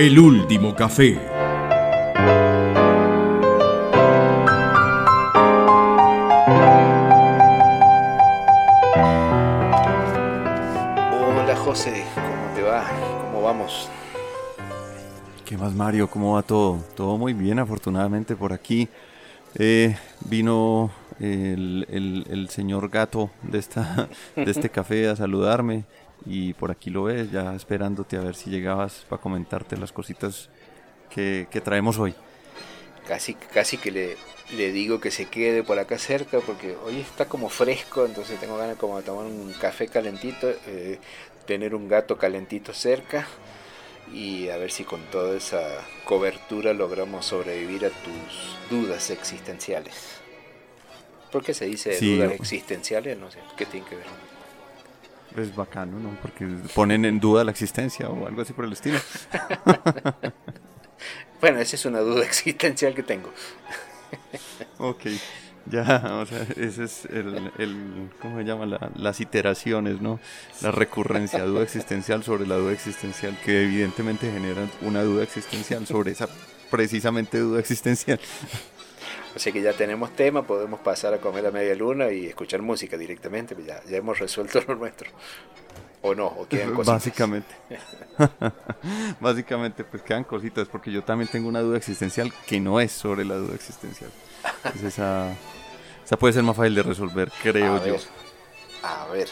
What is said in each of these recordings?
El último café. Hola José, ¿cómo te va? ¿Cómo vamos? ¿Qué más Mario? ¿Cómo va todo? Todo muy bien, afortunadamente por aquí. Eh, vino el, el- el señor gato de, esta, de este café a saludarme y por aquí lo ves, ya esperándote a ver si llegabas para comentarte las cositas que, que traemos hoy. Casi, casi que le, le digo que se quede por acá cerca porque hoy está como fresco, entonces tengo ganas como de tomar un café calentito, eh, tener un gato calentito cerca y a ver si con toda esa cobertura logramos sobrevivir a tus dudas existenciales. ¿Por qué se dice Sí, dudas yo- existenciales? No sé, ¿qué tiene que ver? Es bacano, ¿no? Porque ponen en duda la existencia o algo así por el estilo. Bueno, esa es una duda existencial que tengo. Ok, ya, o sea, ese es el, el ¿cómo se llama? La- las iteraciones, ¿no? La recurrencia, duda existencial sobre la duda existencial, que evidentemente generan una duda existencial sobre esa precisamente duda existencial. Sea que ya tenemos tema, podemos pasar a comer a media luna y escuchar música directamente, pues ya, ya hemos resuelto lo nuestro. O no, o quedan cositas. Básicamente. Básicamente, pues quedan cositas, porque yo también tengo una duda existencial que no es sobre la duda existencial. Es esa, esa puede ser más fácil de resolver, creo a yo. ver, a ver.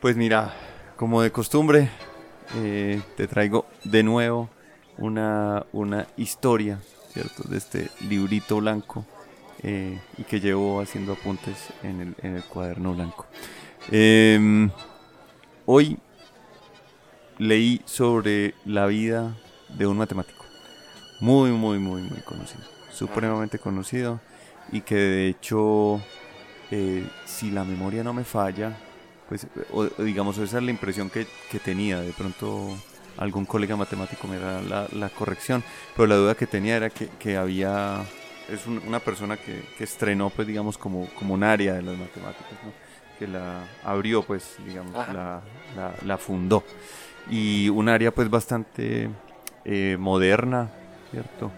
Pues mira, como de costumbre, eh, te traigo de nuevo una, una historia, ¿cierto? De este librito blanco eh, y que llevo haciendo apuntes en el, en el cuaderno blanco. Em, hoy leí sobre la vida de un matemático muy, muy, muy, muy conocido, supremamente conocido y que de hecho, eh, si la memoria no me falla, pues, o digamos, esa es la impresión que, que tenía. De pronto algún colega matemático me da la, la corrección, pero la duda que tenía era que, que había, es un- una persona que, que estrenó, pues, digamos, como, como un área de las matemáticas, ¿no? que la abrió, pues, digamos, la, la, la fundó. Y un área, pues, bastante eh, moderna, ¿cierto?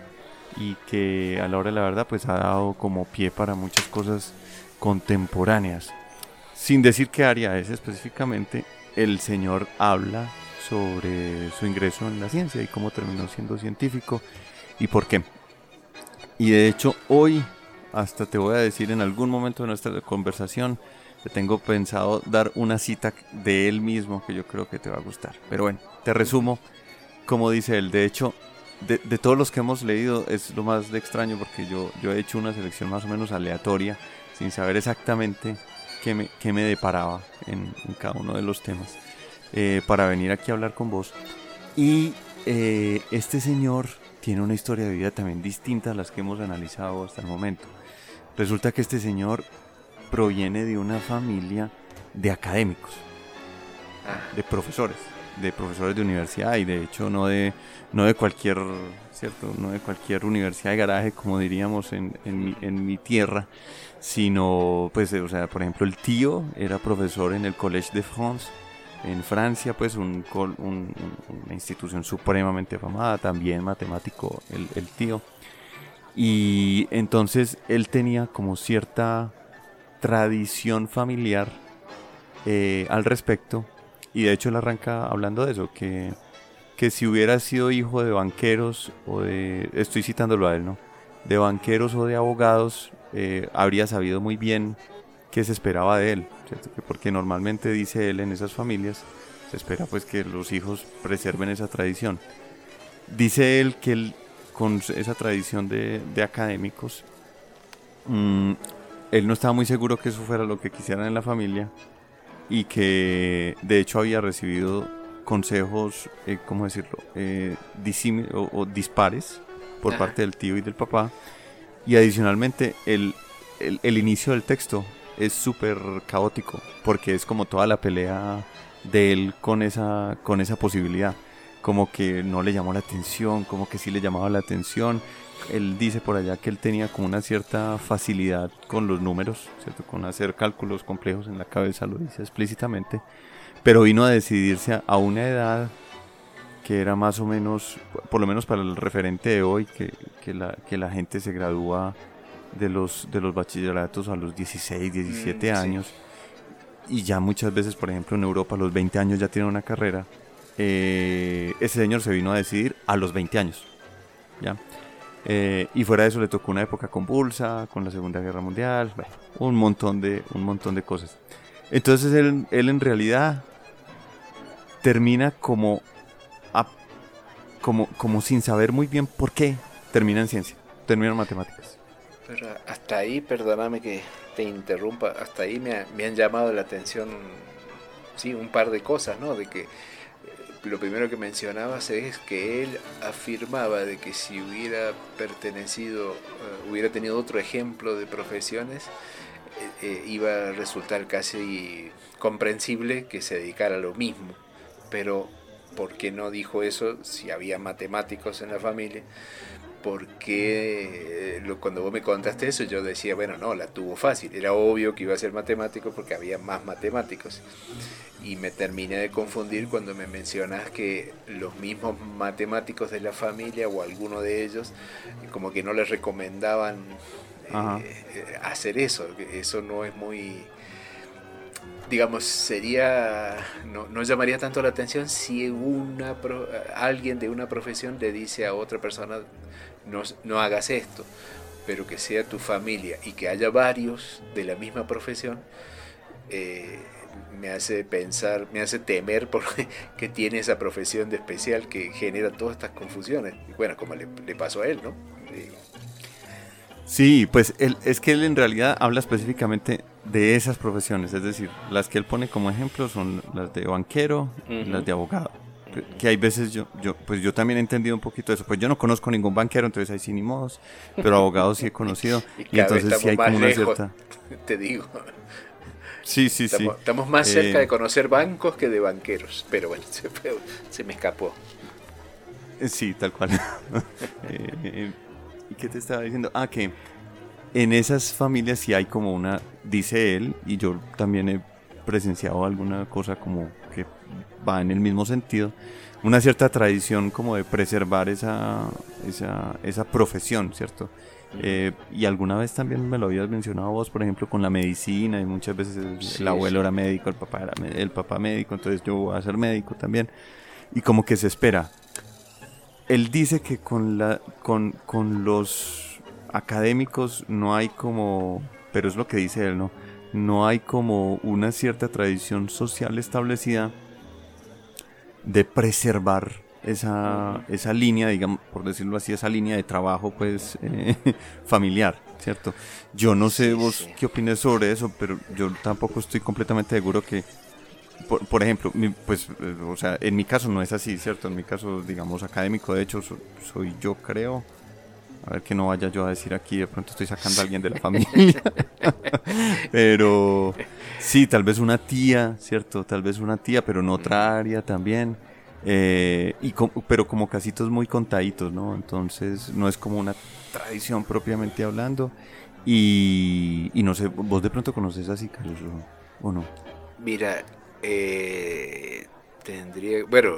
Y que a la hora de la verdad, pues, ha dado como pie para muchas cosas contemporáneas. Sin decir qué área es específicamente, el señor habla sobre su ingreso en la ciencia y cómo terminó siendo científico y por qué. Y de hecho hoy, hasta te voy a decir en algún momento de nuestra conversación, te tengo pensado dar una cita de él mismo que yo creo que te va a gustar. Pero bueno, te resumo como dice él. De hecho, de, todos los que hemos leído es lo más de extraño porque yo, yo he hecho una selección más o menos aleatoria sin saber exactamente qué me, qué me deparaba en cada uno de los temas eh, para venir aquí a hablar con vos. Y eh, este señor tiene una historia de vida también distinta a las que hemos analizado hasta el momento. Resulta que este señor proviene de una familia de académicos, Ah, de profesores, de profesores de universidad y de hecho no de, no de cualquier, cierto, no de cualquier universidad de garaje como diríamos en, en, mi, en mi tierra, sino pues, o sea, por ejemplo el tío era profesor en el Collège de France en Francia, pues una institución supremamente afamada, también matemático el, el tío. Y entonces él tenía como cierta tradición familiar eh, al respecto. Y de hecho él arranca hablando de eso, que, que si hubiera sido hijo de banqueros o de, estoy citándolo a él, ¿no? De banqueros o de abogados, eh, habría sabido muy bien qué se esperaba de él, ¿cierto? Que porque normalmente dice él en esas familias, se espera pues que los hijos preserven esa tradición. Dice él que él, con esa tradición de, de académicos, mm, él no estaba muy seguro que eso fuera lo que quisieran en la familia y que de hecho había recibido consejos, eh, ¿cómo decirlo?, eh, o, o dispares por Ajá. parte del tío y del papá. Y adicionalmente, el, el, el inicio del texto es súper caótico, porque es como toda la pelea de él con esa, con esa posibilidad. Como que no le llamó la atención, como que sí le llamaba la atención. Él dice por allá que él tenía como una cierta facilidad con los números, ¿cierto? con hacer cálculos complejos en la cabeza, lo dice explícitamente. Pero vino a decidirse a, una edad que era más o menos, por lo menos para el referente de hoy, que, que, la, que la gente se gradúa de los, de los bachilleratos a los 16, 17 mm, años. Y ya muchas veces, por ejemplo, en Europa a los 20 años ya tiene una carrera. Eh, ese señor se vino a decidir a los 20 años. ¿ya? Eh, y fuera de eso le tocó una época convulsa, con la Segunda Guerra Mundial, un, montón de, un montón de cosas. Entonces él, él en realidad termina como, como, como sin saber muy bien por qué termina en ciencia, termina en matemáticas. Hasta ahí, perdóname que te interrumpa, hasta ahí me, me han llamado la atención, sí, un par de cosas, ¿no? De que lo primero que mencionabas es que él afirmaba de que si hubiera pertenecido, eh, hubiera tenido otro ejemplo de profesiones, eh, eh, iba a resultar casi comprensible que se dedicara a lo mismo. Pero, ¿por qué no dijo eso si había matemáticos en la familia? Porque cuando vos me contaste eso yo decía, bueno, no, la tuvo fácil. Era obvio que iba a ser matemático porque había más matemáticos y me terminé de confundir cuando me mencionas que los mismos matemáticos de la familia o alguno de ellos como que no les recomendaban eh, hacer eso, eso no es muy digamos sería no, no, llamaría tanto la atención si una alguien de una profesión le dice a otra persona no, no hagas esto pero que sea tu familia y que haya varios de la misma profesión eh, me hace pensar, me hace temer porque que tiene esa profesión de especial que genera todas estas confusiones. Bueno, como le, pasó a él, ¿no? Sí, pues él, es que él en realidad habla específicamente de esas profesiones, es decir, las que él pone como ejemplo son las de banquero y las de abogado. Que hay veces yo, yo, pues yo también he entendido un poquito eso. Pues yo no conozco ningún banquero, entonces hay sin ni modos, pero abogados sí he conocido. y, entonces sí hay como una cierta. Te digo. Sí, sí, sí. Estamos más cerca de eh, conocer bancos que de banqueros, pero bueno, se, me escapó. Eh, sí, tal cual. Eh, ¿Y qué te estaba diciendo? Ah, que en esas familias sí hay como una, dice él, y yo también he presenciado alguna cosa como va en el mismo sentido, una cierta tradición como de preservar esa, esa, esa profesión, ¿cierto? Eh, y alguna vez también me lo habías mencionado vos, por ejemplo, con la medicina, y muchas veces el abuelo era médico, el papá era el papá médico, entonces yo voy a ser médico también. Y como que se espera. Él dice que con, la, con, con los académicos no hay como, pero es lo que dice él, ¿no? No hay como una cierta tradición social establecida de preservar esa, esa línea, digamos, por decirlo así, esa línea de trabajo, pues, eh, familiar, ¿cierto? Yo no sé vos qué opinas sobre eso, pero yo tampoco estoy completamente seguro que, por, ejemplo, pues, eh, o sea, en mi caso no es así, ¿cierto? En mi caso, digamos, académico, de hecho, soy yo, creo. A ver que no vaya yo a decir aquí, de pronto estoy sacando a alguien de la familia. pero sí, tal vez una tía, ¿cierto? Tal vez una tía, pero en otra área también. Eh, y pero como casitos muy contaditos, ¿no? Entonces no es como una tradición propiamente hablando. Y, no sé, ¿vos de pronto conoces a Carlos o, no? Mira, eh, tendría, bueno,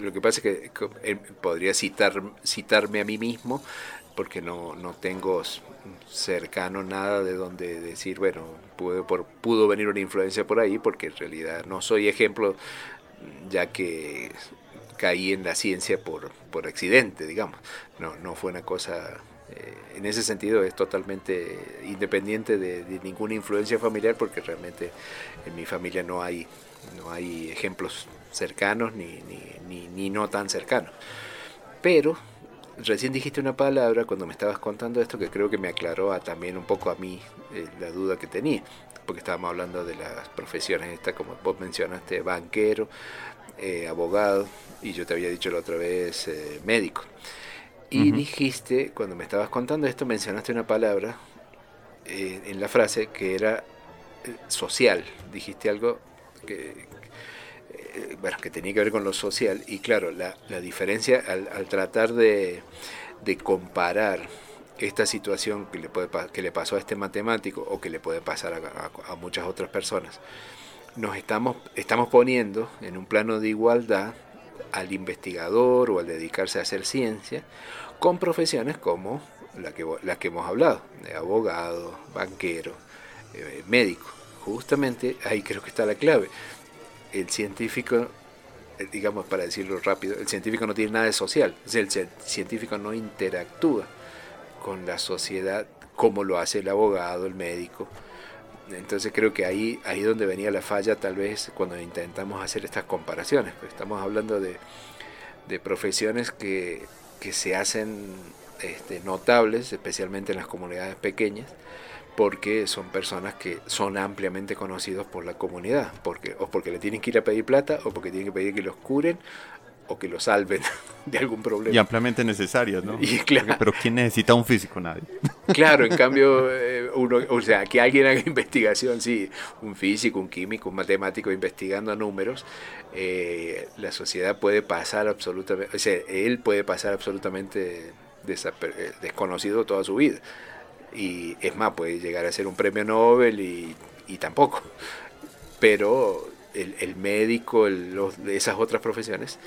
lo que pasa es que eh, podría citar, citarme a mí mismo porque no, no tengo cercano nada de donde decir, bueno, pudo, por, pudo venir una influencia por ahí, porque en realidad no soy ejemplo ya que caí en la ciencia por, por accidente, digamos. No, no fue una cosa, eh, en ese sentido es totalmente independiente de, ninguna influencia familiar porque realmente en mi familia no hay, no hay ejemplos cercanos ni, ni, ni, no tan cercanos. Pero recién dijiste una palabra cuando me estabas contando esto que creo que me aclaró a, también un poco a mí eh, la duda que tenía porque estábamos hablando de las profesiones, esta como vos mencionaste, banquero, eh, abogado, y yo te había dicho la otra vez eh, médico. Y dijiste, cuando me estabas contando esto, mencionaste una palabra eh, en la frase que era social. Dijiste algo que, bueno, que tenía que ver con lo social. Y claro, la, la diferencia al, al tratar de, de comparar esta situación que le, puede, que le pasó a este matemático o que le puede pasar a, muchas otras personas, nos estamos, estamos poniendo en un plano de igualdad al investigador o al dedicarse a hacer ciencia con profesiones como la que, la que hemos hablado, de abogado, banquero, eh, médico. Justamente ahí creo que está la clave. El científico, eh, digamos para decirlo rápido, el científico no tiene nada de social, el científico no interactúa con la sociedad como lo hace el abogado, el médico. Entonces creo que ahí, ahí donde venía la falla tal vez cuando intentamos hacer estas comparaciones. Pues estamos hablando de, de profesiones que, que se hacen este, notables, especialmente en las comunidades pequeñas, porque son personas que son ampliamente conocidos por la comunidad, porque, o porque le tienen que ir a pedir plata, o porque tienen que pedir que los curen, o que los salven de algún problema. Y ampliamente necesarias, ¿no? Y claro, Pero ¿quién necesita un físico? Nadie. Claro, en cambio, eh, uno, o sea, que alguien haga investigación, sí, un físico, un químico, un matemático investigando números, eh, la sociedad puede pasar absolutamente, o sea, él puede pasar absolutamente eh, desconocido toda su vida. Y es más, puede llegar a ser un premio Nobel y, tampoco. Pero el, médico, el, esas otras profesiones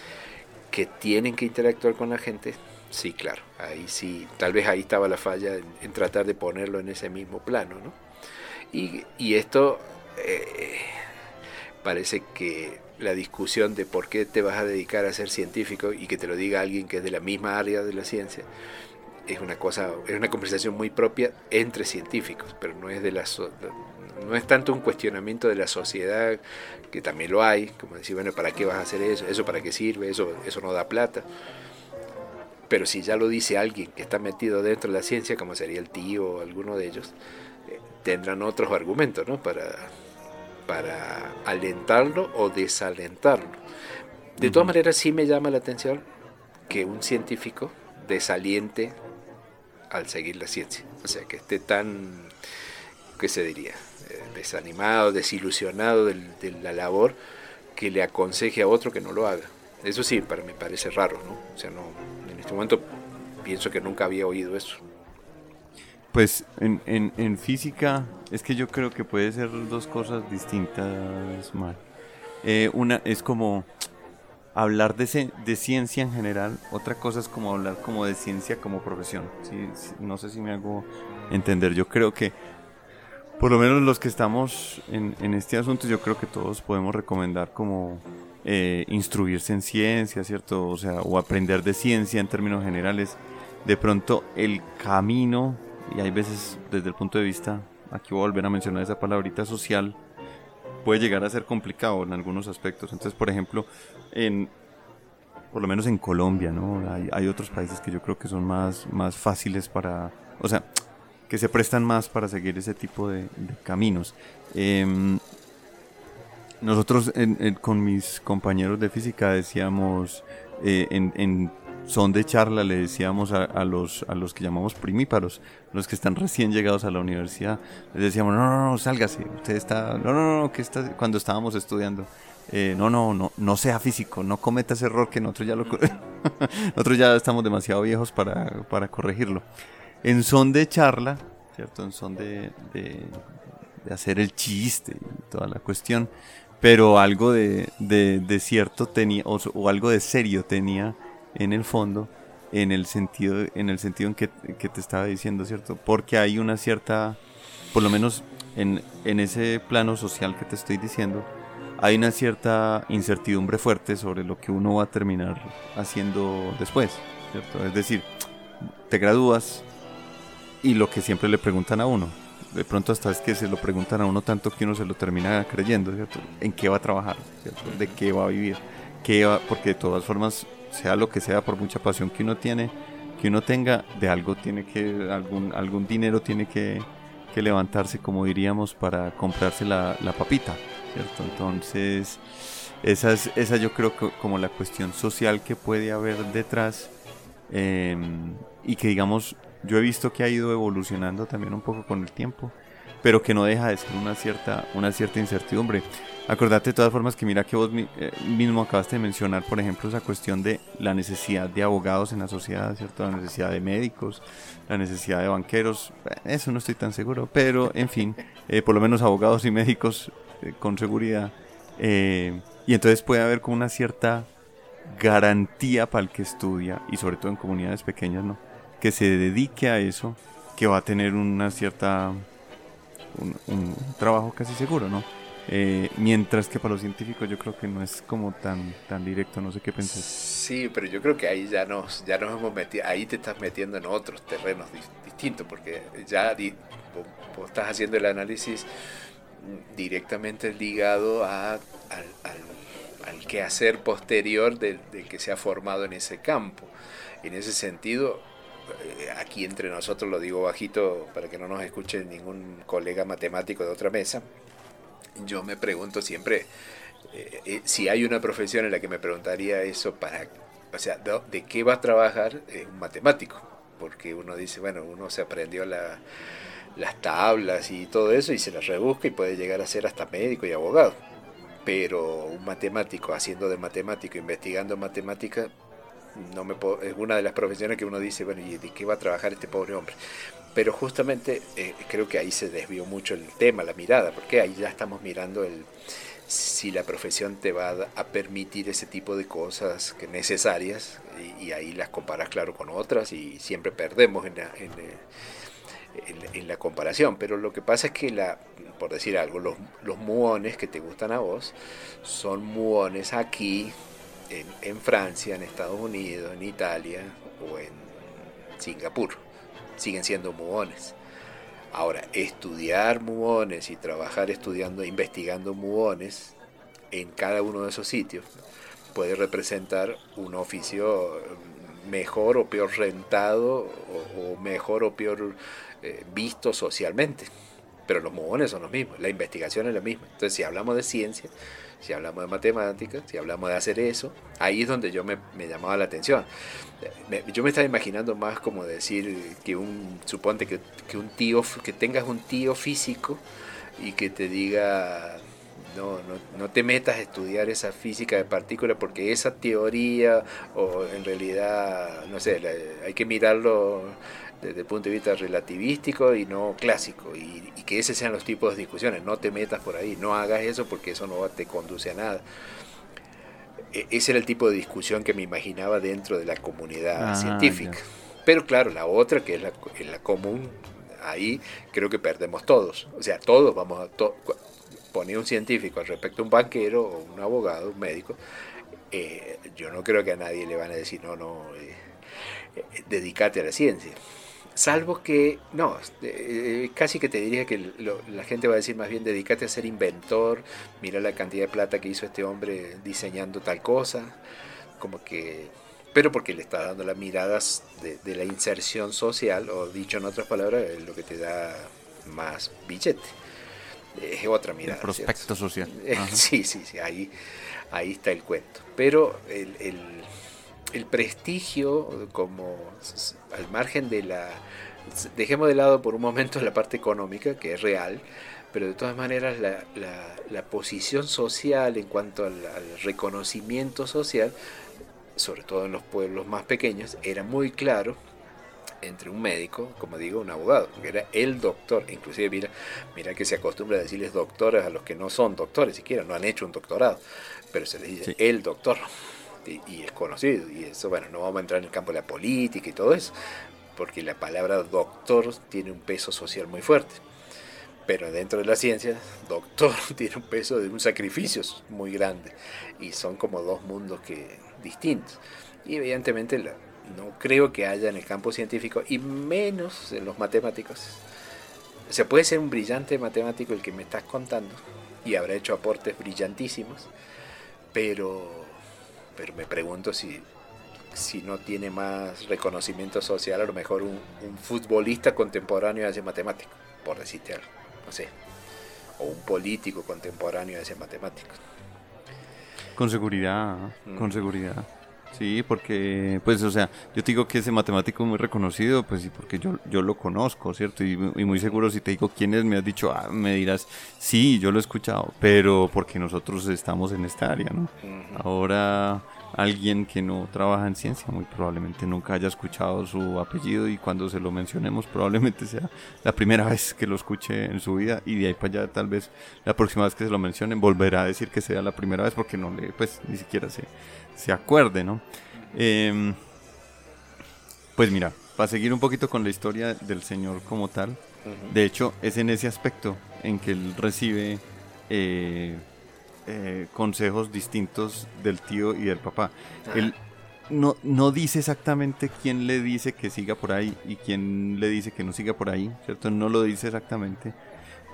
que tienen que interactuar con la gente, sí, claro, ahí sí, tal vez ahí estaba la falla en, tratar de ponerlo en ese mismo plano, ¿no? Y, esto eh, parece que la discusión de por qué te vas a dedicar a ser científico y que te lo diga alguien que es de la misma área de la ciencia, es una cosa, es una conversación muy propia entre científicos, pero no es de la no es tanto un cuestionamiento de la sociedad, que también lo hay, como decir, bueno, ¿para qué vas a hacer eso? ¿Eso para qué sirve? Eso, eso no da plata. Pero si ya lo dice alguien que está metido dentro de la ciencia, como sería el tío o alguno de ellos, eh, tendrán otros argumentos, ¿no? Para, para alentarlo o desalentarlo. De todas maneras, sí me llama la atención que un científico desaliente al seguir la ciencia. O sea, que esté tan, ¿qué se diría? Eh, desanimado, desilusionado de, la labor, que le aconseje a otro que no lo haga. Eso sí, para mí parece raro, ¿no? O sea, no, en este momento pienso que nunca había oído eso. Pues en, física es que yo creo que puede ser dos cosas distintas, mal. Eh, una es como hablar de, de, ciencia en general, otra cosa es como hablar como de ciencia como profesión. no sé si me hago entender. Yo creo que, por lo menos los que estamos en, este asunto, yo creo que todos podemos recomendar como eh, instruirse en ciencia, ¿cierto? O sea, o aprender de ciencia en términos generales. De pronto el camino y hay veces desde el punto de vista, aquí voy a volver a mencionar esa palabrita social, puede llegar a ser complicado en algunos aspectos. Entonces, por ejemplo, en, por lo menos en Colombia, ¿no? Hay, otros países que yo creo que son más, más fáciles para, o sea, que se prestan más para seguir ese tipo de, caminos. Em, nosotros con mis compañeros de física decíamos eh, en, en son de charla, le decíamos a, los, a los que llamamos primíparos, los que están recién llegados a la universidad, les decíamos, no, no, no, sálgase, usted está, no, no, no, que está, cuando estábamos estudiando, eh, no, no, no, no sea físico, no cometa ese error que nosotros ya lo, nosotros ya estamos demasiado viejos para, para corregirlo. En son de charla, ¿cierto? En son de, de, hacer el chiste y toda la cuestión, pero algo de, de, cierto tenía, o algo de serio tenía en el fondo, en el sentido en, el sentido en que, te estaba diciendo, ¿cierto? Porque hay una cierta, por lo menos en, en ese plano social que te estoy diciendo, hay una cierta incertidumbre fuerte sobre lo que uno va a terminar haciendo después, ¿cierto? Es decir, te gradúas y lo que siempre le preguntan a uno, de pronto hasta es que se lo preguntan a uno tanto que uno se lo termina creyendo, ¿cierto? ¿En qué va a trabajar? ¿cierto? ¿De qué va a vivir? ¿Qué va? Porque de todas formas sea lo que sea, por mucha pasión que uno tiene, que uno tenga, de algo tiene que, algún, algún dinero tiene que, levantarse, como diríamos, para comprarse la, papita, ¿cierto? Entonces, esa es, esa yo creo que como la cuestión social que puede haber detrás em, y que digamos, yo he visto que ha ido evolucionando también un poco con el tiempo, pero que no deja de ser una cierta, una cierta incertidumbre. Acordate de todas formas que mira que vos eh, mismo acabaste de mencionar, por ejemplo, esa cuestión de la necesidad de abogados en la sociedad, ¿cierto? La necesidad de médicos, la necesidad de banqueros, eso no estoy tan seguro, pero en fin, eh, por lo menos abogados y médicos eh, con seguridad. y entonces puede haber como una cierta garantía para el que estudia, y sobre todo en comunidades pequeñas, ¿no? Que se dedique a eso, que va a tener una cierta... un, trabajo casi seguro, ¿no? Eh, mientras que para los científicos yo creo que no es como tan, tan directo, no sé qué pensás. Sí, pero yo creo que ahí ya nos, ya nos hemos metido, ahí te estás metiendo en otros terrenos distintos, porque ya vos, estás haciendo el análisis directamente ligado a, al, al, quehacer posterior del, que se ha formado en ese campo. En ese sentido, aquí entre nosotros lo digo bajito para que no nos escuche ningún colega matemático de otra mesa, yo me pregunto siempre eh, eh, si hay una profesión en la que me preguntaría eso para, o sea, ¿de, qué va a trabajar un matemático? Porque uno dice, bueno, uno se aprendió la, las tablas y todo eso y se las rebusca y puede llegar a ser hasta médico y abogado. Pero un matemático haciendo de matemático, investigando matemática, no me es una de las profesiones que uno dice, bueno, ¿y de qué va a trabajar este pobre hombre? Pero justamente eh, creo que ahí se desvió mucho el tema, la mirada, porque ahí ya estamos mirando el si la profesión te va a permitir ese tipo de cosas que necesarias y, ahí las comparas claro con otras y siempre perdemos en, en, en, la comparación, pero lo que pasa es que, la, por decir algo, los, los muones que te gustan a vos son muones aquí, en, Francia, en Estados Unidos, en Italia o en Singapur. Siguen siendo muones. Ahora, estudiar muones y trabajar estudiando, investigando muones en cada uno de esos sitios puede representar un oficio mejor o peor rentado o, mejor o peor eh, visto socialmente. Pero los muones son los mismos, la investigación es la misma. Entonces, si hablamos de ciencia, si hablamos de matemáticas, si hablamos de hacer eso, ahí es donde yo me, llamaba la atención. yo me estaba imaginando más como decir que un, suponte que, que, un tío, que tengas un tío físico y que te diga, no, no, no te metas a estudiar esa física de partículas porque esa teoría, o en realidad, no sé, hay que mirarlo desde el punto de vista relativístico y no clásico, y, que ese sean los tipos de discusiones, no te metas por ahí, no hagas eso porque eso no te conduce a nada. E, ese era el tipo de discusión que me imaginaba dentro de la comunidad ah, científica. Pero claro, la otra, que es la, la común, ahí creo que perdemos todos. O sea, todos vamos a... poner un científico respecto a un banquero o un abogado, un médico, eh, yo no creo que a nadie le van a decir, no, no, eh, eh, dedícate a la ciencia. Salvo que, no, eh, casi que te diría que la gente va a decir más bien, dedícate a ser inventor, mira la cantidad de plata que hizo este hombre diseñando tal cosa, como que, pero porque le está dando las miradas de, la inserción social, o dicho en otras palabras, es lo que te da más billete. Es otra mirada. El prospecto social. Sí, sí, sí, ahí, ahí está el cuento. Pero el el prestigio como al margen de la... Dejemos de lado por un momento la parte económica, que es real, pero de todas maneras la, la, posición social en cuanto al, reconocimiento social, sobre todo en los pueblos más pequeños, era muy claro entre un médico, como digo, un abogado, que era el doctor. Inclusive mira, mira que se acostumbra a decirles doctores a los que no son doctores siquiera, no han hecho un doctorado, pero se les dice el doctor y, es conocido. Y eso, bueno, no vamos a entrar en el campo de la política y todo eso, porque la palabra doctor tiene un peso social muy fuerte. Pero dentro de la ciencia, doctor tiene un peso de un sacrificio muy grande. Y son como dos mundos que, distintos. Y evidentemente no creo que haya en el campo científico, y menos en los matemáticos. O sea, puede ser un brillante matemático el que me estás contando, y habrá hecho aportes brillantísimos, pero pero me pregunto si, si no tiene más reconocimiento social, a lo mejor un, futbolista contemporáneo hace matemático, por decirte algo, no sé, o un político contemporáneo hace matemático. Con seguridad, con mm. seguridad. Sí, porque, pues, o sea, yo te digo que ese matemático muy reconocido, pues sí, porque yo, yo lo conozco, ¿cierto? Y, muy seguro si te digo quién es, me has dicho, ah, me dirás, sí, yo lo he escuchado, pero porque nosotros estamos en esta área, ¿no? Ahora, alguien que no trabaja en ciencia, muy probablemente nunca haya escuchado su apellido y cuando se lo mencionemos probablemente sea la primera vez que lo escuche en su vida y de ahí para allá tal vez la próxima vez que se lo mencionen volverá a decir que sea la primera vez porque no le, pues ni siquiera se, se acuerde, ¿no? Em, pues mira, para seguir un poquito con la historia del Señor como tal, de hecho es en ese aspecto en que él recibe... Eh, eh, consejos distintos del tío y del papá. Él no, no dice exactamente quién le dice que siga por ahí y quién le dice que no siga por ahí, ¿cierto? No lo dice exactamente.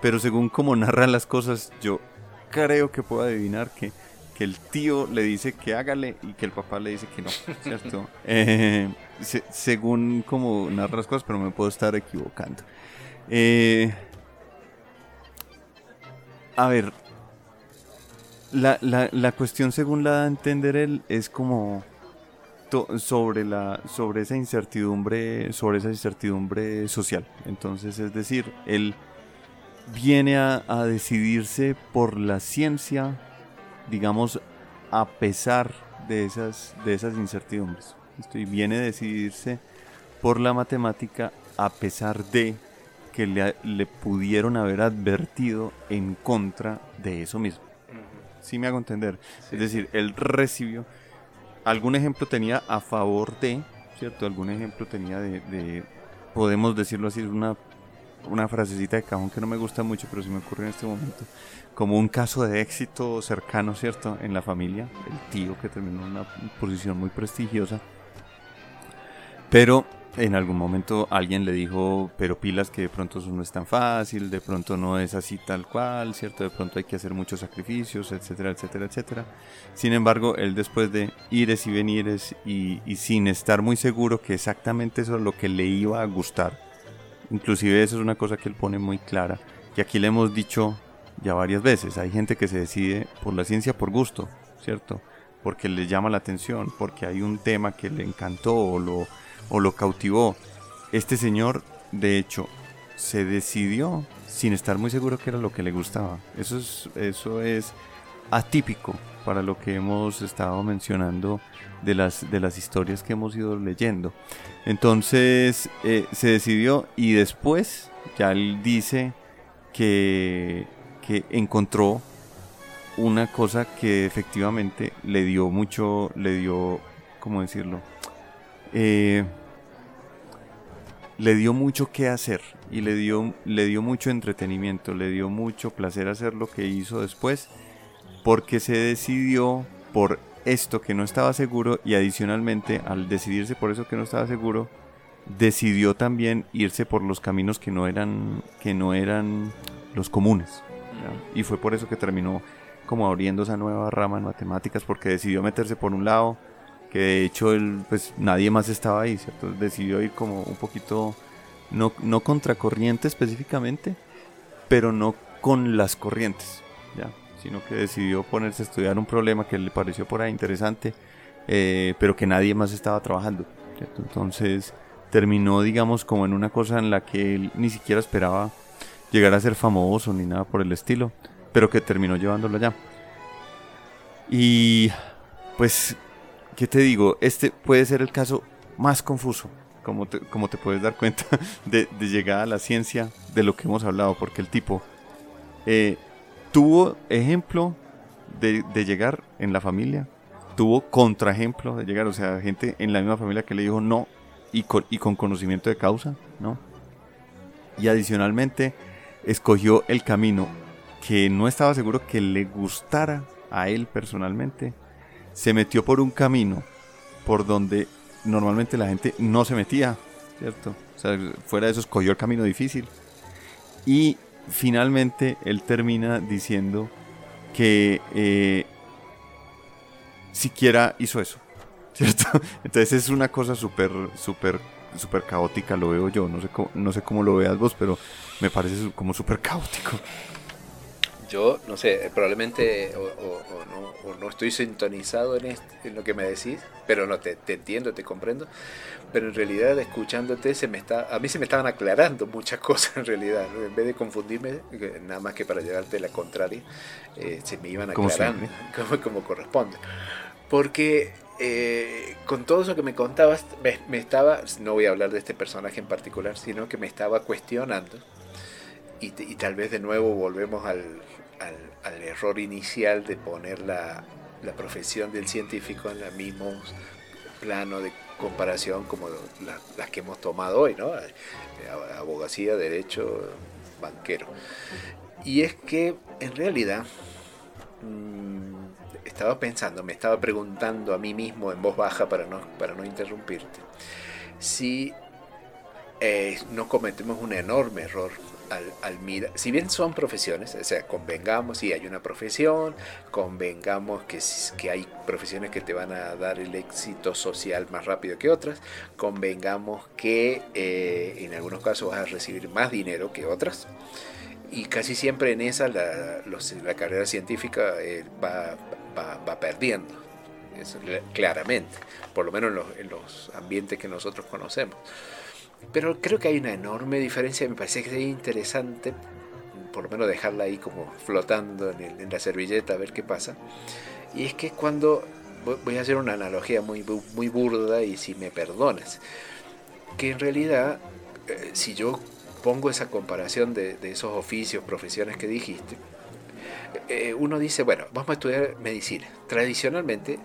Pero según como narra las cosas, yo creo que puedo adivinar que, que el tío le dice que hágale y que el papá le dice que no, ¿cierto? Eh, según como narra las cosas, pero me puedo estar equivocando. Eh, a ver, la, la, la, cuestión, según la da a entender él, es como sobre, la, sobre esa incertidumbre, sobre esa incertidumbre social. Entonces, es decir, él viene a, decidirse por la ciencia, digamos, a pesar de esas, de esas incertidumbres. Y viene a decidirse por la matemática a pesar de que le, le pudieron haber advertido en contra de eso mismo si me hago entender. Es decir, él recibió, algún ejemplo tenía a favor de, ¿cierto? Algún ejemplo tenía de, podemos decirlo así, una, una frasecita de cajón que no me gusta mucho, pero sí me ocurre en este momento, como un caso de éxito cercano, ¿cierto? En la familia, el tío que terminó en una posición muy prestigiosa. Pero en algún momento alguien le dijo, pero pilas que de pronto eso no es tan fácil, de pronto no es así tal cual, ¿cierto? De pronto hay que hacer muchos sacrificios, etcétera, etcétera, etcétera. Sin embargo, él después de ires y venires y, sin estar muy seguro que exactamente eso es lo que le iba a gustar, inclusive eso es una cosa que él pone muy clara, que aquí le hemos dicho ya varias veces, hay gente que se decide por la ciencia por gusto, ¿cierto? Porque le llama la atención, porque hay un tema que le encantó o lo o lo cautivó. Este señor, de hecho, se decidió sin estar muy seguro que era lo que le gustaba. Eso es, eso es atípico para lo que hemos estado mencionando de las, de las historias que hemos ido leyendo. Entonces eh, se decidió y después ya él dice que, que encontró una cosa que efectivamente le dio mucho, le dio, ¿cómo decirlo? Eh, le dio mucho que hacer y le dio, le dio mucho entretenimiento, le dio mucho placer hacer lo que hizo después, porque se decidió por esto que no estaba seguro y adicionalmente al decidirse por eso que no estaba seguro, decidió también irse por los caminos que no eran, que no eran los comunes. Y fue por eso que terminó como abriendo esa nueva rama en matemáticas, porque decidió meterse por un lado que de hecho él, pues nadie más estaba ahí, ¿cierto? Decidió ir como un poquito, no, no contracorriente específicamente, pero no con las corrientes, ¿ya? Sino que decidió ponerse a estudiar un problema que le pareció por ahí interesante, eh, pero que nadie más estaba trabajando, ¿cierto? Entonces terminó, digamos, como en una cosa en la que él ni siquiera esperaba llegar a ser famoso ni nada por el estilo, pero que terminó llevándolo allá. Y pues ¿qué te digo? Este puede ser el caso más confuso, como te, como te puedes dar cuenta, de, de llegar a la ciencia de lo que hemos hablado, porque el tipo eh, tuvo ejemplo de, de, llegar en la familia, tuvo contraejemplo de llegar, o sea, gente en la misma familia que le dijo no y con, y con conocimiento de causa, ¿no? Y adicionalmente escogió el camino que no estaba seguro que le gustara a él personalmente se metió por un camino por donde normalmente la gente no se metía, ¿cierto? O sea, fuera de eso escogió el camino difícil. Y finalmente él termina diciendo que eh, siquiera hizo eso, ¿cierto? Entonces es una cosa súper, súper, súper caótica, lo veo yo, no sé, cómo, no sé cómo lo veas vos, pero me parece como súper caótico yo, no sé, probablemente o, no, estoy sintonizado en, en, lo que me decís, pero no, te, entiendo, te comprendo, pero en realidad escuchándote se me está, a mí se me estaban aclarando muchas cosas en realidad, en vez de confundirme, nada más que para llevarte la contraria, eh, se me iban aclarando como, como corresponde. Porque eh, con todo eso que me contabas, me, estaba, no voy a hablar de este personaje en particular, sino que me estaba cuestionando. Y, tal vez de nuevo volvemos al, al, error inicial de poner la, la, profesión del científico en el mismo plano de comparación como las que hemos tomado hoy, ¿no? Abogacía, derecho, banquero. Y es que en realidad mmm, estaba pensando, me estaba preguntando a mí mismo en voz baja para no, para no interrumpirte, si eh, no cometemos un enorme error al, si bien son profesiones, o sea, convengamos, si hay una profesión, convengamos que, hay profesiones que te van a dar el éxito social más rápido que otras, convengamos que eh, en algunos casos vas a recibir más dinero que otras, y casi siempre en esa la, carrera científica eh, va, va, perdiendo, claramente, por lo menos en los, ambientes que nosotros conocemos. Pero creo que hay una enorme diferencia, me parece que es interesante, por lo menos dejarla ahí como flotando en, la servilleta a ver qué pasa. Y es que cuando, voy a hacer una analogía muy, muy burda y si me perdonas, que en realidad, eh, si yo pongo esa comparación de, de esos oficios, profesiones que dijiste, eh, uno dice, bueno, vamos a estudiar medicina. Tradicionalmente,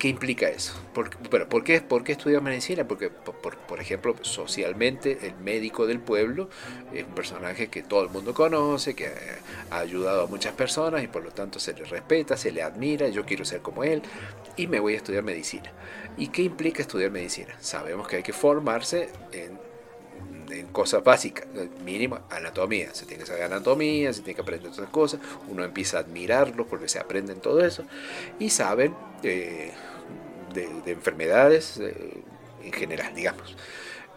¿qué implica eso? Por, bueno, ¿por qué, ¿por qué estudiar medicina? Porque, por, por, ejemplo, socialmente, el médico del pueblo es un personaje que todo el mundo conoce, que ha ayudado a muchas personas y por lo tanto se le respeta, se le admira, yo quiero ser como él y me voy a estudiar medicina. ¿Y qué implica estudiar medicina? Sabemos que hay que formarse en en cosas básicas, mínimo anatomía, se tiene que saber anatomía, se tiene que aprender otras cosas, uno empieza a admirarlo porque se aprende en todo eso y saben eh, de, enfermedades eh, en general, digamos.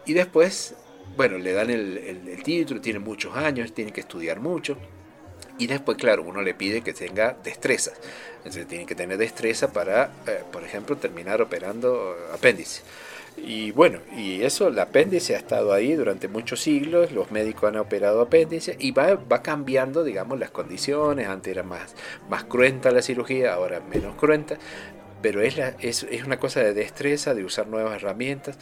Y después, bueno, le dan el, título, tiene muchos años, tiene que estudiar mucho. Y después, claro, uno le pide que tenga destrezas. Entonces tiene que tener destreza para, eh, por ejemplo, terminar operando apéndice. Y bueno, y eso, el apéndice ha estado ahí durante muchos siglos, los médicos han operado apéndice y va, va cambiando, digamos, las condiciones, antes era más, más cruenta la cirugía, ahora menos cruenta, pero es, la, es, es una cosa de destreza, de usar nuevas herramientas,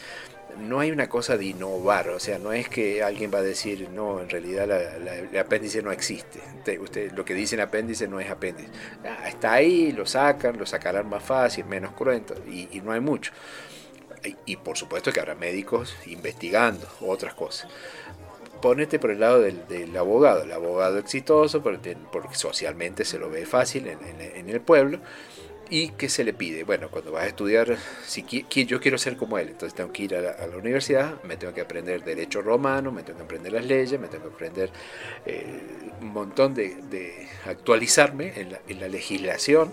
no hay una cosa de innovar, o sea, no es que alguien va a decir, no, en realidad la, el apéndice no existe. Usted, lo que dicen apéndice no es apéndice. Ah, está ahí, lo sacan, lo sacarán más fácil, menos cruento, y, y no hay mucho y por supuesto que habrá médicos investigando otras cosas. Ponete por el lado del, abogado, el abogado exitoso, porque, socialmente se lo ve fácil en el pueblo, ¿Y qué se le pide? Bueno, cuando vas a estudiar, si yo quiero ser como él, entonces tengo que ir a la, universidad, me tengo que aprender derecho romano, me tengo que aprender las leyes, me tengo que aprender eh, un montón de, actualizarme en la, en la, legislación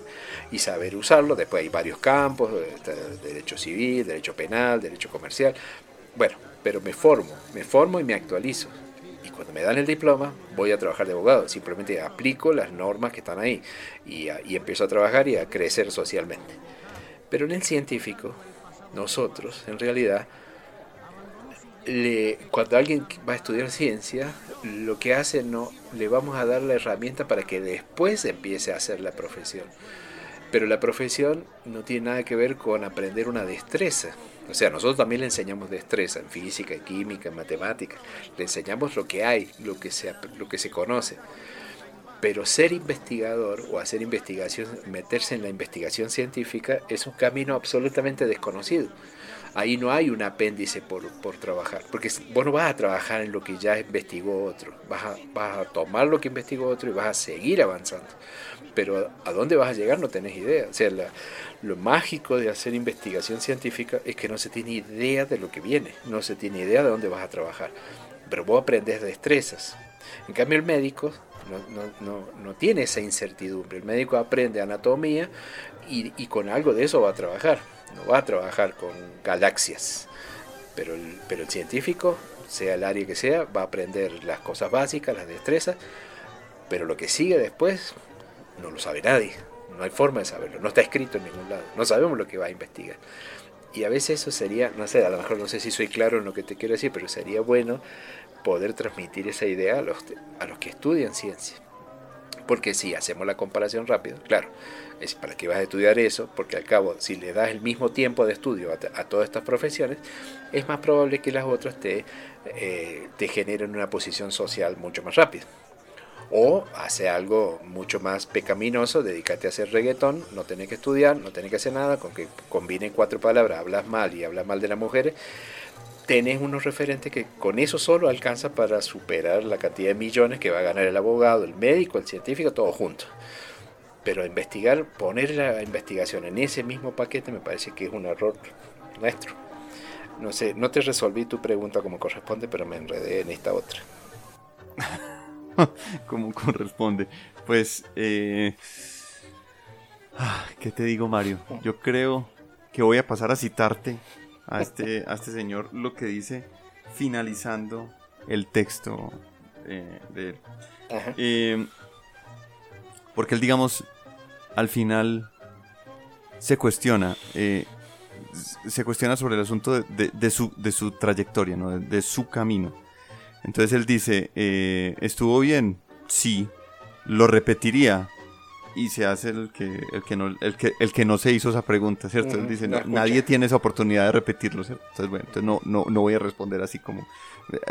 y saber usarlo. Después hay varios campos, derecho civil, derecho penal, derecho comercial. Bueno, pero me formo, me formo y me actualizo cuando me dan el diploma, voy a trabajar de abogado. Simplemente aplico las normas que están ahí y, empiezo a trabajar y a crecer socialmente. Pero en el científico, nosotros, en realidad, cuando alguien va a estudiar ciencia, lo que hace no le vamos a dar la herramienta para que después empiece a hacer la profesión. Pero la profesión no tiene nada que ver con aprender una destreza. O sea, nosotros también le enseñamos destreza en física, en química, en matemática. Le enseñamos lo que hay, lo que se, lo que se conoce. Pero ser investigador o hacer investigación, meterse en la investigación científica es un camino absolutamente desconocido. Ahí no hay un apéndice por, por trabajar, porque vos no vas a trabajar en lo que ya investigó otro, vas a, vas a tomar lo que investigó otro y vas a seguir avanzando pero a dónde vas a llegar no tenés idea. O sea, lo mágico de hacer investigación científica es que no se tiene idea de lo que viene, no se tiene idea de dónde vas a trabajar, pero vos aprendes destrezas. En cambio el médico no, tiene esa incertidumbre, el médico aprende anatomía y, con algo de eso va a trabajar, no va a trabajar con galaxias, pero pero el científico, sea el área que sea, va a aprender las cosas básicas, las destrezas, pero lo que sigue después no lo sabe nadie, no hay forma de saberlo, no está escrito en ningún lado, no sabemos lo que va a investigar. Y a veces eso sería, no sé, a lo mejor no sé si soy claro en lo que te quiero decir, pero sería bueno poder transmitir esa idea a los, a los que estudian ciencia. Porque si hacemos la comparación rápido, claro, es para qué vas a estudiar eso, porque al cabo, si le das el mismo tiempo de estudio a, todas estas profesiones, es más probable que las otras te, eh, te generen una posición social mucho más rápida. O hace algo mucho más pecaminoso, dedícate a hacer reggaetón, no tenés que estudiar, no tenés que hacer nada, con que combinen cuatro palabras, hablas mal y hablas mal de las mujeres, tenés unos referentes que con eso solo alcanza para superar la cantidad de millones que va a ganar el abogado, el médico, el científico, todo junto. Pero investigar, poner la investigación en ese mismo paquete me parece que es un error nuestro. No sé, no te resolví tu pregunta como corresponde, pero me enredé en esta otra. como corresponde. Pues, eh, ah, ¿qué te digo, Mario? Yo creo que voy a pasar a citarte a este, a este señor lo que dice finalizando el texto eh, de él. Eh, porque él, digamos, al final se cuestiona, se cuestiona sobre el asunto de, su, de su trayectoria, ¿no? de su camino. Entonces él dice, eh, ¿estuvo bien? Sí. ¿Lo repetiría? Y se hace el que, el que, no, el que, el que no se hizo esa pregunta, ¿cierto? dice, nadie tiene esa oportunidad de repetirlo, ¿cierto? Entonces, bueno, entonces no, no, no voy a responder así como...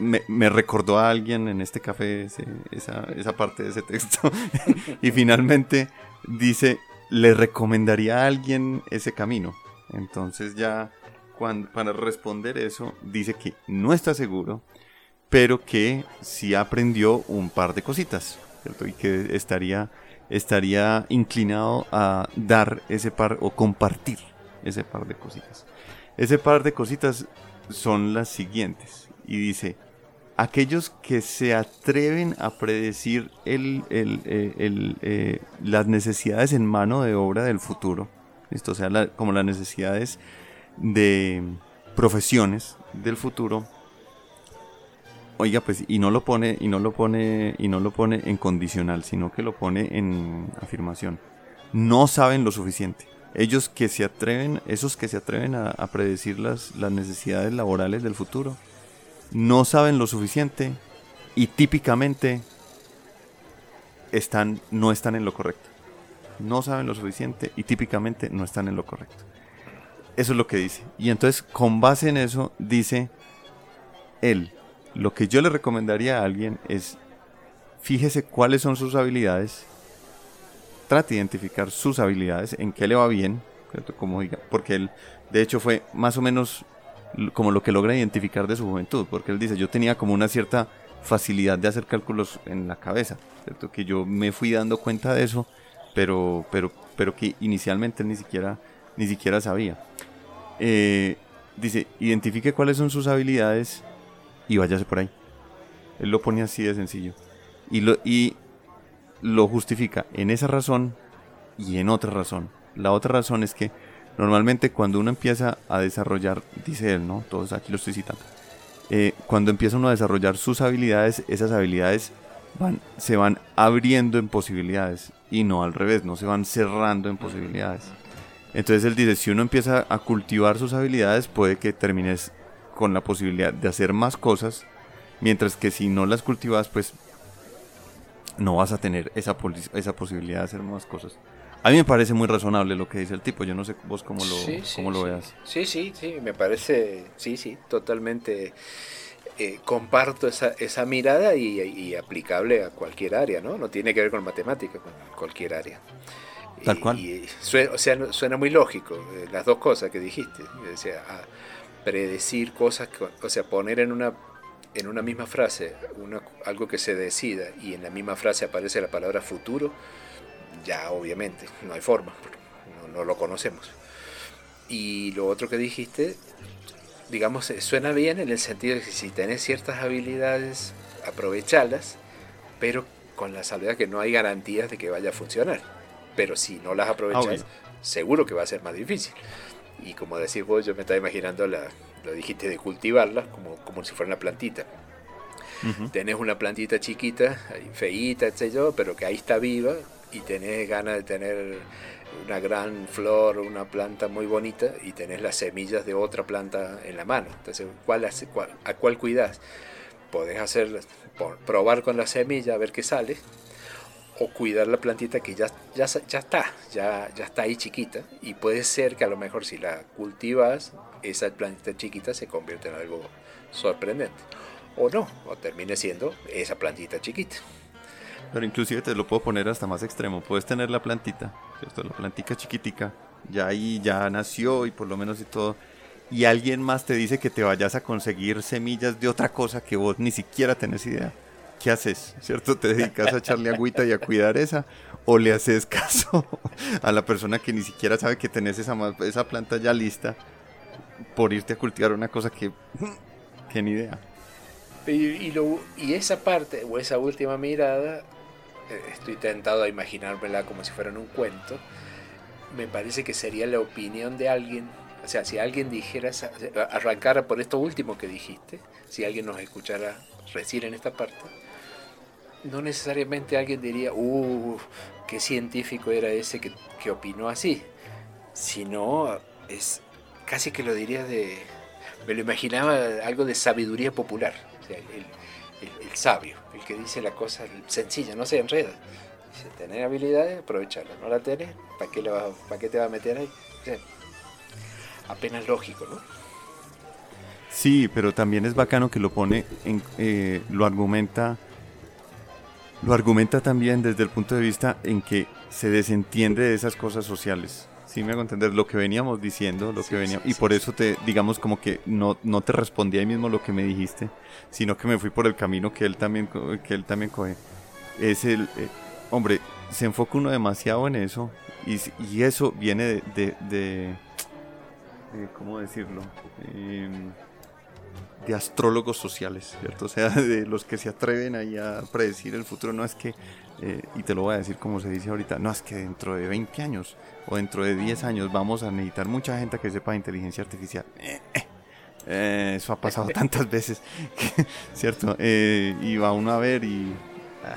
Me, me recordó a alguien en este café esa, esa parte de ese texto. y finalmente dice, le recomendaría a alguien ese camino. Entonces ya cuando, para responder eso, dice que no está seguro, pero que sí aprendió un par de cositas, ¿cierto? Y que estaría, estaría inclinado a dar ese par o compartir ese par de cositas. Ese par de cositas son las siguientes. Y dice, aquellos que se atreven a predecir el, el, eh, eh, las necesidades en mano de obra del futuro, esto sea, como las necesidades de profesiones del futuro, Oiga, pues y no lo pone y no lo pone y no lo pone en condicional, sino que lo pone en afirmación. No saben lo suficiente. Ellos que se atreven, esos que se atreven a, predecir las, las necesidades laborales del futuro, no saben lo suficiente y típicamente están, no están en lo correcto. No saben lo suficiente y típicamente no están en lo correcto. Eso es lo que dice. Y entonces, con base en eso, dice él, lo que yo le recomendaría a alguien es fíjese cuáles son sus habilidades, trate de identificar sus habilidades, en qué le va bien, como diga, porque él de hecho fue más o menos como lo que logra identificar de su juventud, porque él dice, yo tenía como una cierta facilidad de hacer cálculos en la cabeza, ¿cierto? que yo me fui dando cuenta de eso, pero, pero, pero que inicialmente ni siquiera, ni siquiera sabía. Eh, dice, identifique cuáles son sus habilidades y váyase por ahí. Él lo pone así de sencillo. Y lo, y lo justifica en esa razón y en otra razón. La otra razón es que normalmente cuando uno empieza a desarrollar, dice él, ¿no? Todos aquí lo estoy citando. Eh, cuando empieza uno a desarrollar sus habilidades, esas habilidades van, se van abriendo en posibilidades y no al revés, no se van cerrando en posibilidades. Entonces él dice, si uno empieza a cultivar sus habilidades, puede que termines con la posibilidad de hacer más cosas, mientras que si no las cultivas, pues no vas a tener esa, esa posibilidad de hacer más cosas. A mí me parece muy razonable lo que dice el tipo, yo no sé vos cómo lo, lo veas. Sí, sí, sí, me parece, sí, sí, totalmente eh, comparto esa, esa mirada y, aplicable a cualquier área, ¿no? No tiene que ver con matemática, con cualquier área. Tal cual. suena, o sea, suena muy lógico, eh, las dos cosas que dijiste. O sea, predecir cosas, o sea, poner en una, en una misma frase algo que se decida y en la misma frase aparece la palabra futuro, ya obviamente, no hay forma, no, lo conocemos. Y lo otro que dijiste, digamos, eh, suena bien en el sentido de que si tenés ciertas habilidades, aprovechalas, pero con la salvedad que no hay garantías de que vaya a funcionar. Pero si no las aprovechas, seguro que va a ser más difícil. Y como decís vos, yo me estaba imaginando, la, lo dijiste, de cultivarla como, como si fuera una plantita. Tenés una plantita chiquita, feíta, etc., pero que ahí está viva y tenés ganas de tener una gran flor, una planta muy bonita y tenés las semillas de otra planta en la mano. Entonces, ¿cuál, cuál, ¿a cuál cuidás? Podés hacer, probar con la semilla a ver qué sale o cuidar la plantita que ya, ya, ya está, ya, ya está ahí chiquita. Y puede ser que a lo mejor si la cultivas, esa plantita chiquita se convierte en algo sorprendente. O no, o termine siendo esa plantita chiquita. Pero inclusive te lo puedo poner hasta más extremo. Puedes tener la plantita, ¿cierto? la plantita chiquitica, ya ahí ya nació y por lo menos y todo. Y alguien más te dice que te vayas a conseguir semillas de otra cosa que vos ni siquiera tenés idea. ¿Qué haces? ¿Cierto? ¿Te dedicas a echarle agüita y a cuidar esa? ¿O le haces caso a la persona que ni siquiera sabe que tenés esa, esa planta ya lista por irte a cultivar una cosa que, que ni idea? Y, lo, y esa parte, o esa última mirada, eh, estoy tentado a imaginármela como si fuera un cuento, me parece que sería la opinión de alguien, o sea, si alguien dijera, arrancara por esto último que dijiste, si alguien nos escuchara recién en esta parte, no necesariamente alguien diría, uh, qué científico era ese que, que opinó así, sino es casi que lo diría de, me lo imaginaba algo de sabiduría popular, o sea, el, el, sabio, el que dice la cosa sencilla, no se enreda. Dice, tener habilidades, aprovecharlas, no la tenés, ¿para qué, ¿para qué te va a meter ahí? apenas lógico, ¿no? Sí, pero también es bacano que lo pone, en, eh, lo argumenta, lo argumenta también desde el punto de vista en que se desentiende de esas cosas sociales. Sí, me hago entender lo que veníamos diciendo, lo que veníamos, y por eso te, digamos, como que no, no te respondí ahí mismo lo que me dijiste, sino que me fui por el camino que él también, que él también coge. Es el, eh, hombre, se enfoca uno demasiado en eso, y, y eso viene de, de, de, ¿cómo decirlo? Em, de astrólogos sociales, ¿cierto? O sea, de los que se atreven ahí a predecir el futuro. No es que, eh, y te lo voy a decir como se dice ahorita, no es que dentro de 20 años o dentro de 10 años vamos a necesitar mucha gente que sepa inteligencia artificial. Eh, eh, eso ha pasado tantas veces, ¿cierto? y va uno a ver y... Ah,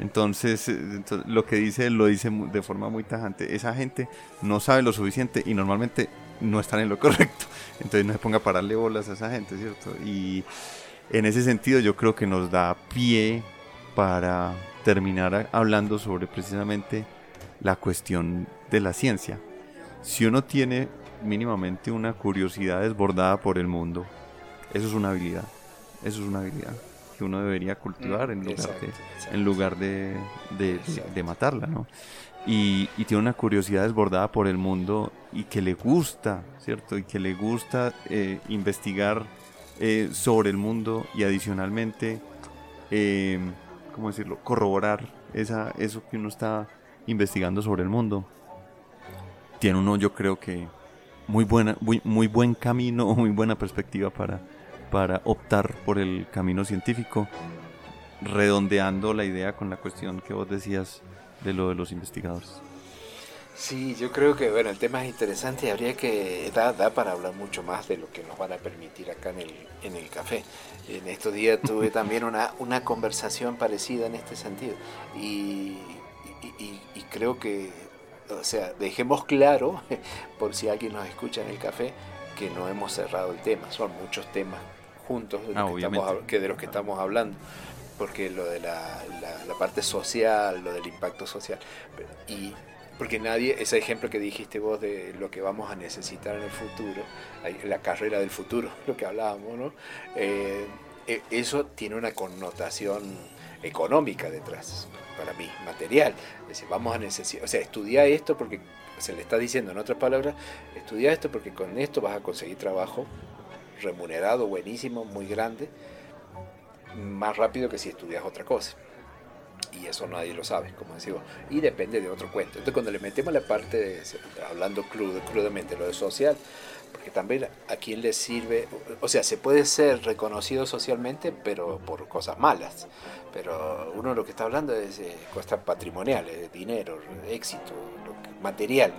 entonces, entonces, lo que dice lo dice de forma muy tajante. Esa gente no sabe lo suficiente y normalmente no están en lo correcto. Entonces no se ponga a pararle bolas a esa gente, ¿cierto? Y en ese sentido yo creo que nos da pie para terminar hablando sobre precisamente la cuestión de la ciencia. Si uno tiene mínimamente una curiosidad desbordada por el mundo, eso es una habilidad. Eso es una habilidad que uno debería cultivar mm, en lugar, de, en lugar de, de matarla, ¿no? Y, tiene una curiosidad desbordada por el mundo y que le gusta, ¿cierto? Y que le gusta eh, investigar eh, sobre el mundo y adicionalmente, eh, ¿cómo decirlo? Corroborar esa, eso que uno está investigando sobre el mundo. Tiene uno, yo creo que, muy, buena, muy, muy buen camino, muy buena perspectiva para, para optar por el camino científico, redondeando la idea con la cuestión que vos decías de lo de los investigadores. Sí, yo creo que bueno, el tema es interesante y habría que da, da para hablar mucho más de lo que nos van a permitir acá en el, en el café. En estos días tuve también una, una conversación parecida en este sentido y, y, creo que, o sea, dejemos claro, por si alguien nos escucha en el café, que no hemos cerrado el tema. Son muchos temas juntos de, ah, que, estamos, que de los que estamos hablando porque lo de la, la, parte social, lo del impacto social. Y porque nadie, ese ejemplo que dijiste vos de lo que vamos a necesitar en el futuro, la carrera del futuro, lo que hablábamos, ¿no? Eh, e, eso tiene una connotación económica detrás, para mí, material. Es decir, vamos a necesitar, o sea, estudia esto porque se le está diciendo en otras palabras, estudia esto porque con esto vas a conseguir trabajo remunerado, buenísimo, muy grande más rápido que si estudias otra cosa. Y eso nadie lo sabe, como decimos. Y depende de otro cuento. Entonces cuando le metemos la parte, de, hablando crudo, crudamente, lo de social, porque también a quién le sirve, o sea, se puede ser reconocido socialmente, pero por cosas malas. Pero uno lo que está hablando es de cosas patrimoniales, dinero, éxito, material.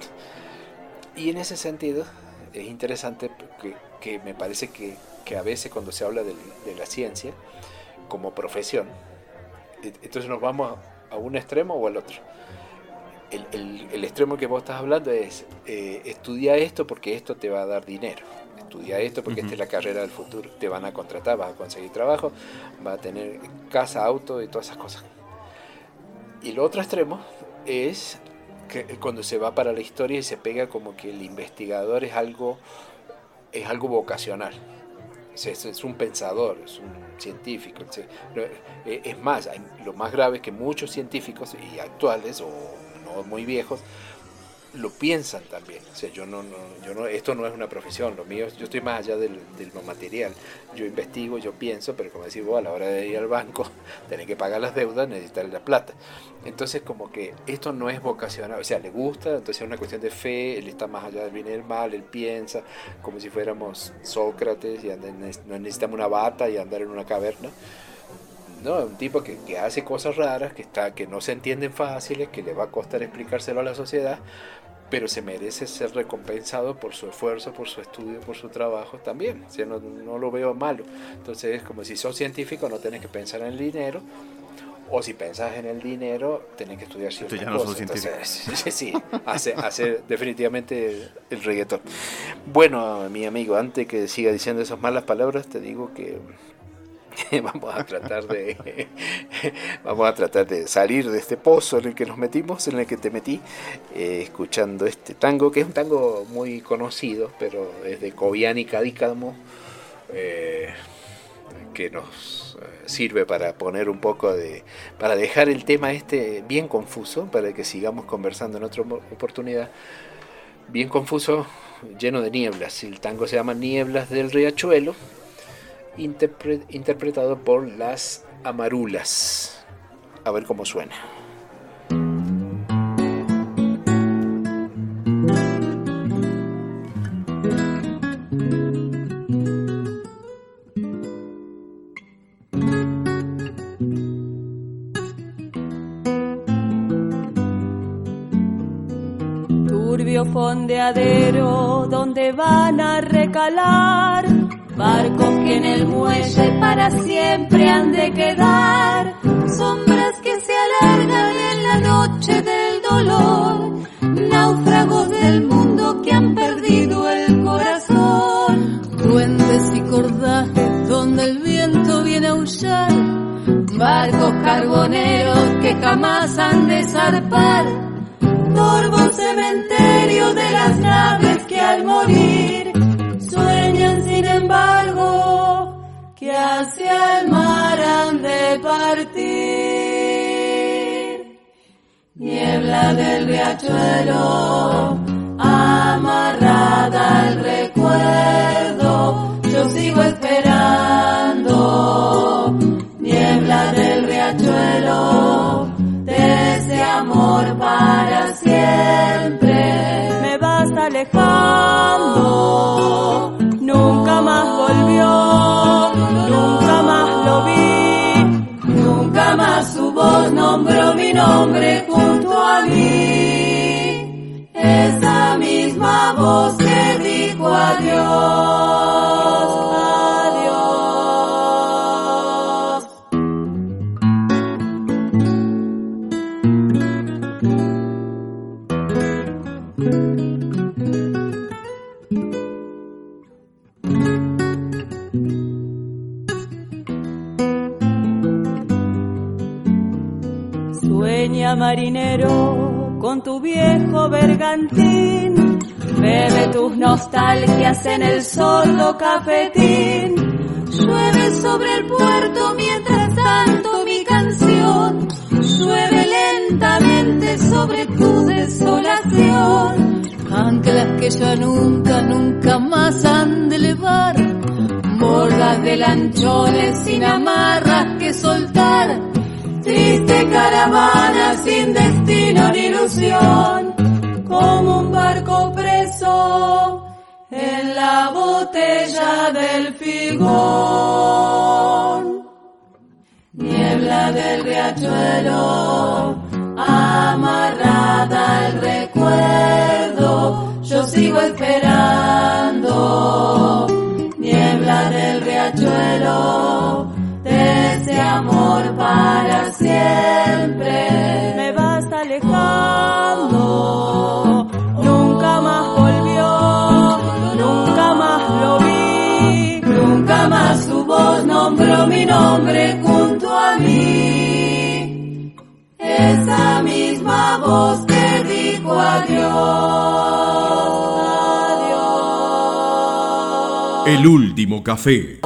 Y en ese sentido es interesante que, que me parece que, que, a veces cuando se habla de, de la ciencia, como profesión. Entonces nos vamos a un extremo o al otro. El, el, extremo que vos estás hablando es eh, estudia esto porque esto te va a dar dinero. Estudia esto porque esta es la carrera del futuro. Te van a contratar, vas a conseguir trabajo, vas a tener casa, auto y todas esas cosas. Y el otro extremo es que cuando se va para la historia y se pega como que el investigador es algo, es algo vocacional. Es, un pensador, es un científico. Eh, es más, lo más grave es que muchos científicos y actuales o no muy viejos lo piensan también. O sea, yo no, no, yo no, esto no es una profesión, lo mío, yo estoy más allá del, del material. Yo investigo, yo pienso, pero como decís vos, a la hora de ir al banco, tener que pagar las deudas, necesitar la plata. Entonces, como que esto no es vocacional, o sea, le gusta, entonces es una cuestión de fe, él está más allá del bien y del mal, él piensa como si fuéramos Sócrates y no necesitamos una bata y andar en una caverna. No, un tipo que, que, hace cosas raras, que, está, que no se entienden fáciles, que le va a costar explicárselo a la sociedad, pero se merece ser recompensado por su esfuerzo, por su estudio, por su trabajo también. O no, no, lo veo malo. Entonces es como si sos científico no tenés que pensar en el dinero, o si pensás en el dinero, tenés que estudiar ciertas ya no cosas. Entonces, sí, hace, hace definitivamente el, reggaetón. Bueno, mi amigo, antes que siga diciendo esas malas palabras, te digo que vamos a tratar de vamos a tratar de salir de este pozo en el que nos metimos en el que te metí eh, escuchando este tango que es un tango muy conocido pero es de Cobiani Cadícamo eh, que nos eh, sirve para poner un poco de para dejar el tema este bien confuso para que sigamos conversando en otra oportunidad. Bien confuso lleno de nieblas. El tango se llama Nieblas del Riachuelo interpretado por las Amarulas. A ver cómo suena. Turbio fondeadero donde van a recalar barcos que en el muelle para siempre han de quedar, sombras que se alargan en la noche del dolor, náufragos del mundo que han perdido el corazón, duendes y cordajes donde el viento viene a aullar, barcos carboneros que jamás han de zarpar, torvo cementerio de las naves que al morir hacia el mar han de partir. Niebla del riachuelo, amarrada al recuerdo, yo sigo esperando. Niebla del riachuelo, de ese amor para siempre, me vas alejando nunca más volvió, nunca más su voz nombró mi nombre junto a mí. Esa misma voz que dijo adiós. Marinero con tu viejo bergantín. Bebe tus nostalgias en el sordo cafetín. Llueve sobre el puerto mientras tanto mi canción. Llueve lentamente sobre tu desolación. Anclas que ya nunca, nunca más han de elevar. Bordas de lanchones sin amarras que soltar Triste caravana sin destino ni ilusión, como un barco preso en la botella del figón. Niebla del riachuelo, amarrada al recuerdo, yo sigo esperando. Niebla del riachuelo, ese amor para siempre. Me vas alejando, nunca más volvió, nunca más lo vi, nunca más su voz nombró mi nombre junto a mí. esa misma voz que dijo adiós. El último café.